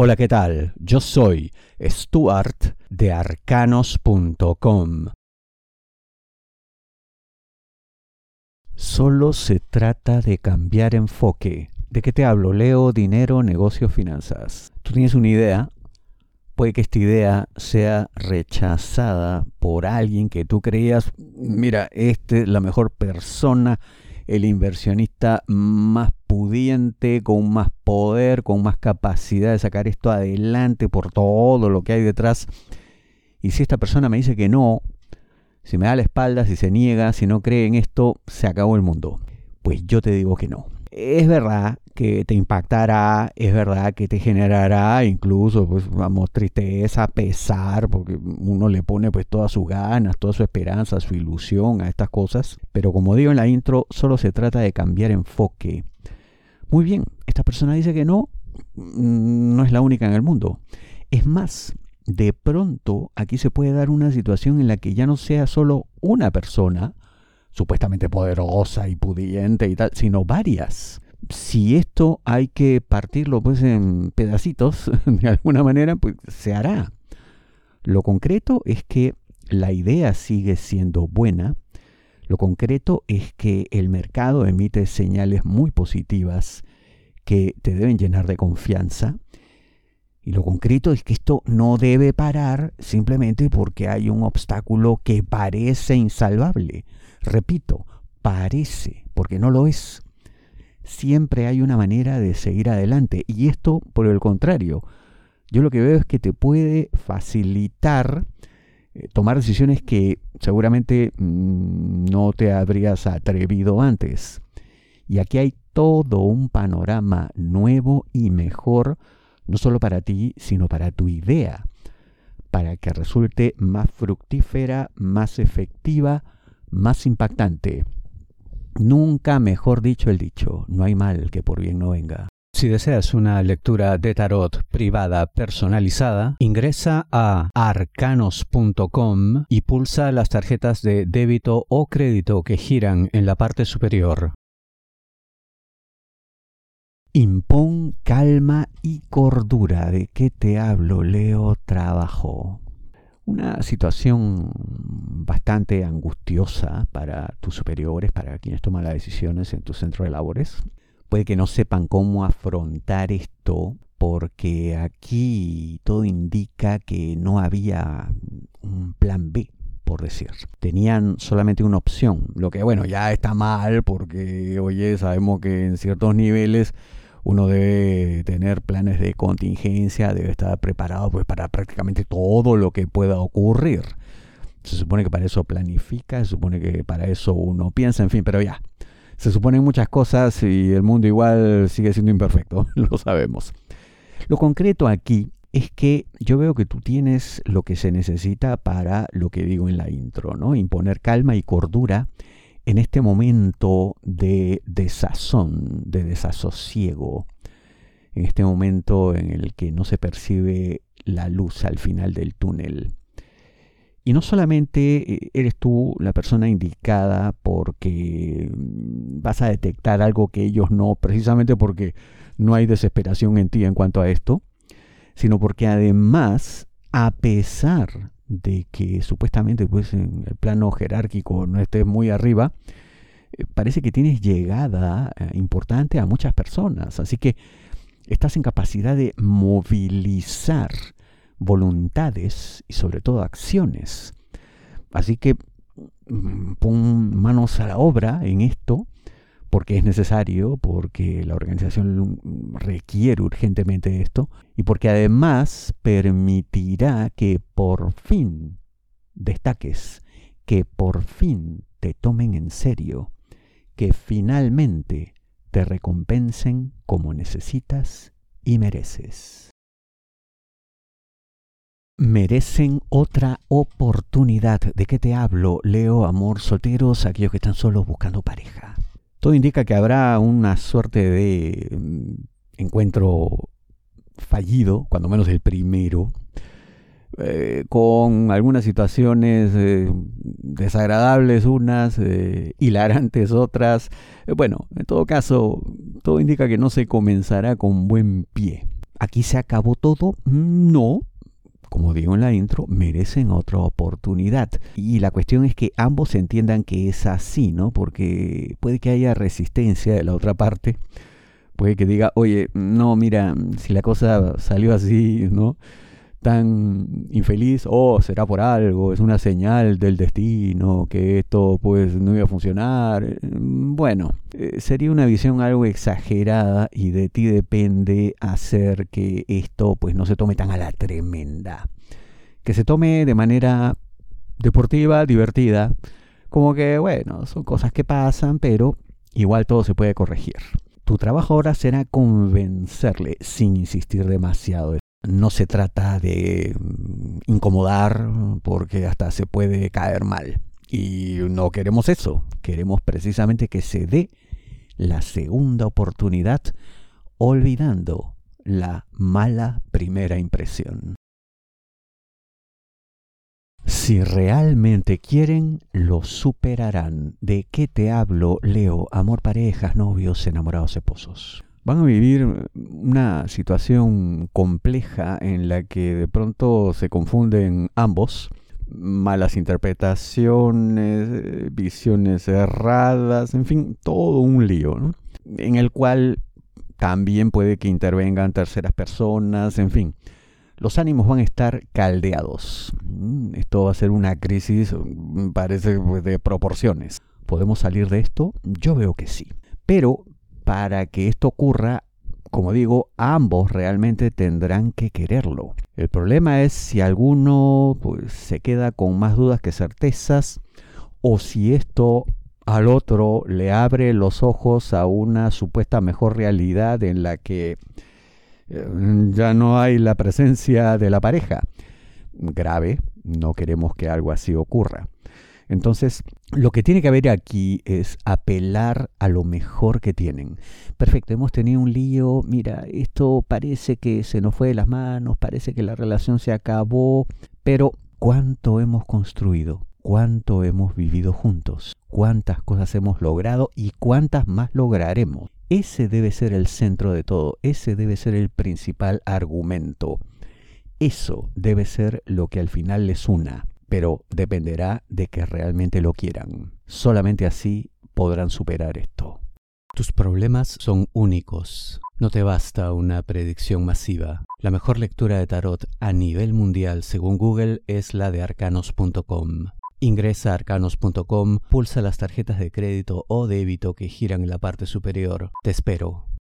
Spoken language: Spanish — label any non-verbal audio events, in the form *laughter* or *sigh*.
Hola, ¿qué tal? Yo soy Stuart de arcanos.com. Solo se trata de cambiar enfoque. ¿De qué te hablo? Leo, dinero, negocio, finanzas. Tú tienes una idea, puede que esta idea sea rechazada por alguien que tú creías, mira, este es la mejor persona, el inversionista más pudiente, con más poder, con más capacidad de sacar esto adelante por todo lo que hay detrás. Y si esta persona me dice que no, si me da la espalda, si se niega, si no cree en esto, se acabó el mundo. Pues yo te digo que no. Es verdad que te impactará, es verdad que te generará incluso, pues, vamos, tristeza, pesar, porque uno le pone pues todas sus ganas, toda su esperanza, su ilusión a estas cosas. Pero como digo en la intro, solo se trata de cambiar enfoque. Muy bien, esta persona dice que no, mm, no es la única en el mundo. Es más, de pronto aquí se puede dar una situación en la que ya no sea solo una persona, supuestamente poderosa y pudiente y tal, sino varias. Si esto hay que partirlo pues en pedacitos, *laughs* de alguna manera, pues se hará. Lo concreto es que la idea sigue siendo buena, lo concreto es que el mercado emite señales muy positivas que te deben llenar de confianza. Y lo concreto es que esto no debe parar simplemente porque hay un obstáculo que parece insalvable. Repito, parece, porque no lo es. Siempre hay una manera de seguir adelante. Y esto, por el contrario, yo lo que veo es que te puede facilitar eh, tomar decisiones que seguramente mm, no te habrías atrevido antes. Y aquí hay todo un panorama nuevo y mejor, no solo para ti, sino para tu idea, para que resulte más fructífera, más efectiva, más impactante. Nunca mejor dicho el dicho, no hay mal que por bien no venga. Si deseas una lectura de tarot privada personalizada, ingresa a arcanos.com y pulsa las tarjetas de débito o crédito que giran en la parte superior. Impón calma y cordura. ¿De qué te hablo, Leo? Trabajo. Una situación bastante angustiosa para tus superiores, para quienes toman las decisiones en tu centro de labores puede que no sepan cómo afrontar esto porque aquí todo indica que no había un plan B, por decir. Tenían solamente una opción, lo que bueno, ya está mal porque, oye, sabemos que en ciertos niveles uno debe tener planes de contingencia, debe estar preparado pues para prácticamente todo lo que pueda ocurrir. Se supone que para eso planifica, se supone que para eso uno piensa, en fin, pero ya, se suponen muchas cosas y el mundo igual sigue siendo imperfecto, *laughs* lo sabemos. Lo concreto aquí es que yo veo que tú tienes lo que se necesita para lo que digo en la intro, ¿no? Imponer calma y cordura en este momento de desazón, de desasosiego, en este momento en el que no se percibe la luz al final del túnel. Y no solamente eh, eres tú la persona indicada porque mm, vas a detectar algo que ellos no, precisamente porque no hay desesperación en ti en cuanto a esto, sino porque además, a pesar de que supuestamente pues, en el plano jerárquico no estés muy arriba, eh, parece que tienes llegada eh, importante a muchas personas. Así que estás en capacidad de movilizar voluntades y sobre todo acciones. Así que mm, pon manos a la obra en esto porque es necesario, porque la organización requiere urgentemente esto y porque además permitirá que por fin destaques, que por fin te tomen en serio, que finalmente te recompensen como necesitas y mereces merecen otra oportunidad. ¿De qué te hablo? Leo, amor, solteros, aquellos que están solos buscando pareja. Todo indica que habrá una suerte de mm, encuentro fallido, cuando menos el primero, eh, con algunas situaciones eh, desagradables unas, eh, hilarantes otras. bueno, en todo caso, todo indica que no se comenzará con buen pie. ¿Aquí se acabó todo? No, como digo en la intro, merecen otra oportunidad. Y la cuestión es que ambos entiendan que es así, ¿no? Porque puede que haya resistencia de la otra parte. Puede que diga, oye, no, mira, si la cosa salió así, ¿no? Tan infeliz, o oh, será por algo, es una señal del destino, que esto pues no iba a funcionar. Bueno, eh, sería una visión algo exagerada y de ti depende hacer que esto pues no se tome tan a la tremenda. Que se tome de manera deportiva, divertida, como que bueno, son cosas que pasan, pero igual todo se puede corregir. Tu trabajo ahora será convencerle sin insistir demasiado no se trata de mm, incomodar porque hasta se puede caer mal. Y no queremos eso, queremos precisamente que se dé la segunda oportunidad olvidando la mala primera impresión. Si realmente quieren, lo superarán. ¿De qué te hablo, Leo? Amor, parejas, novios, enamorados, esposos van a vivir una situación compleja en la que de pronto se confunden ambos, malas interpretaciones, visiones erradas, en fin, todo un lío, en el cual también puede que intervengan terceras personas, en fin. Los ánimos van a estar caldeados. Mm, esto va a ser una crisis, mm, parece, pues, de proporciones. ¿Podemos salir de esto? Yo veo que sí. Pero para que esto ocurra, como digo, ambos realmente tendrán que quererlo. El problema es si alguno pues, se queda con más dudas que certezas o si esto al otro le abre los ojos a una supuesta mejor realidad en la que eh, ya no hay la presencia de la pareja. Grave, no queremos que algo así ocurra. Entonces, lo que tiene que haber aquí es apelar a lo mejor que tienen. Perfecto, hemos tenido un lío, mira, esto parece que se nos fue de las manos, parece que la relación se acabó, pero ¿cuánto hemos construido? ¿Cuánto hemos vivido juntos? ¿Cuántas cosas hemos logrado y cuántas más lograremos? Ese debe ser el centro de todo, ese debe ser el principal argumento. Eso debe ser lo que al final les una pero dependerá de que realmente lo quieran. Solamente así podrán superar esto. Tus problemas son únicos. No te basta una predicción masiva. La mejor lectura de tarot a nivel mundial según Google es la de arcanos.com. Ingresa a arcanos.com, pulsa las tarjetas de crédito o débito que giran en la parte superior. Te espero.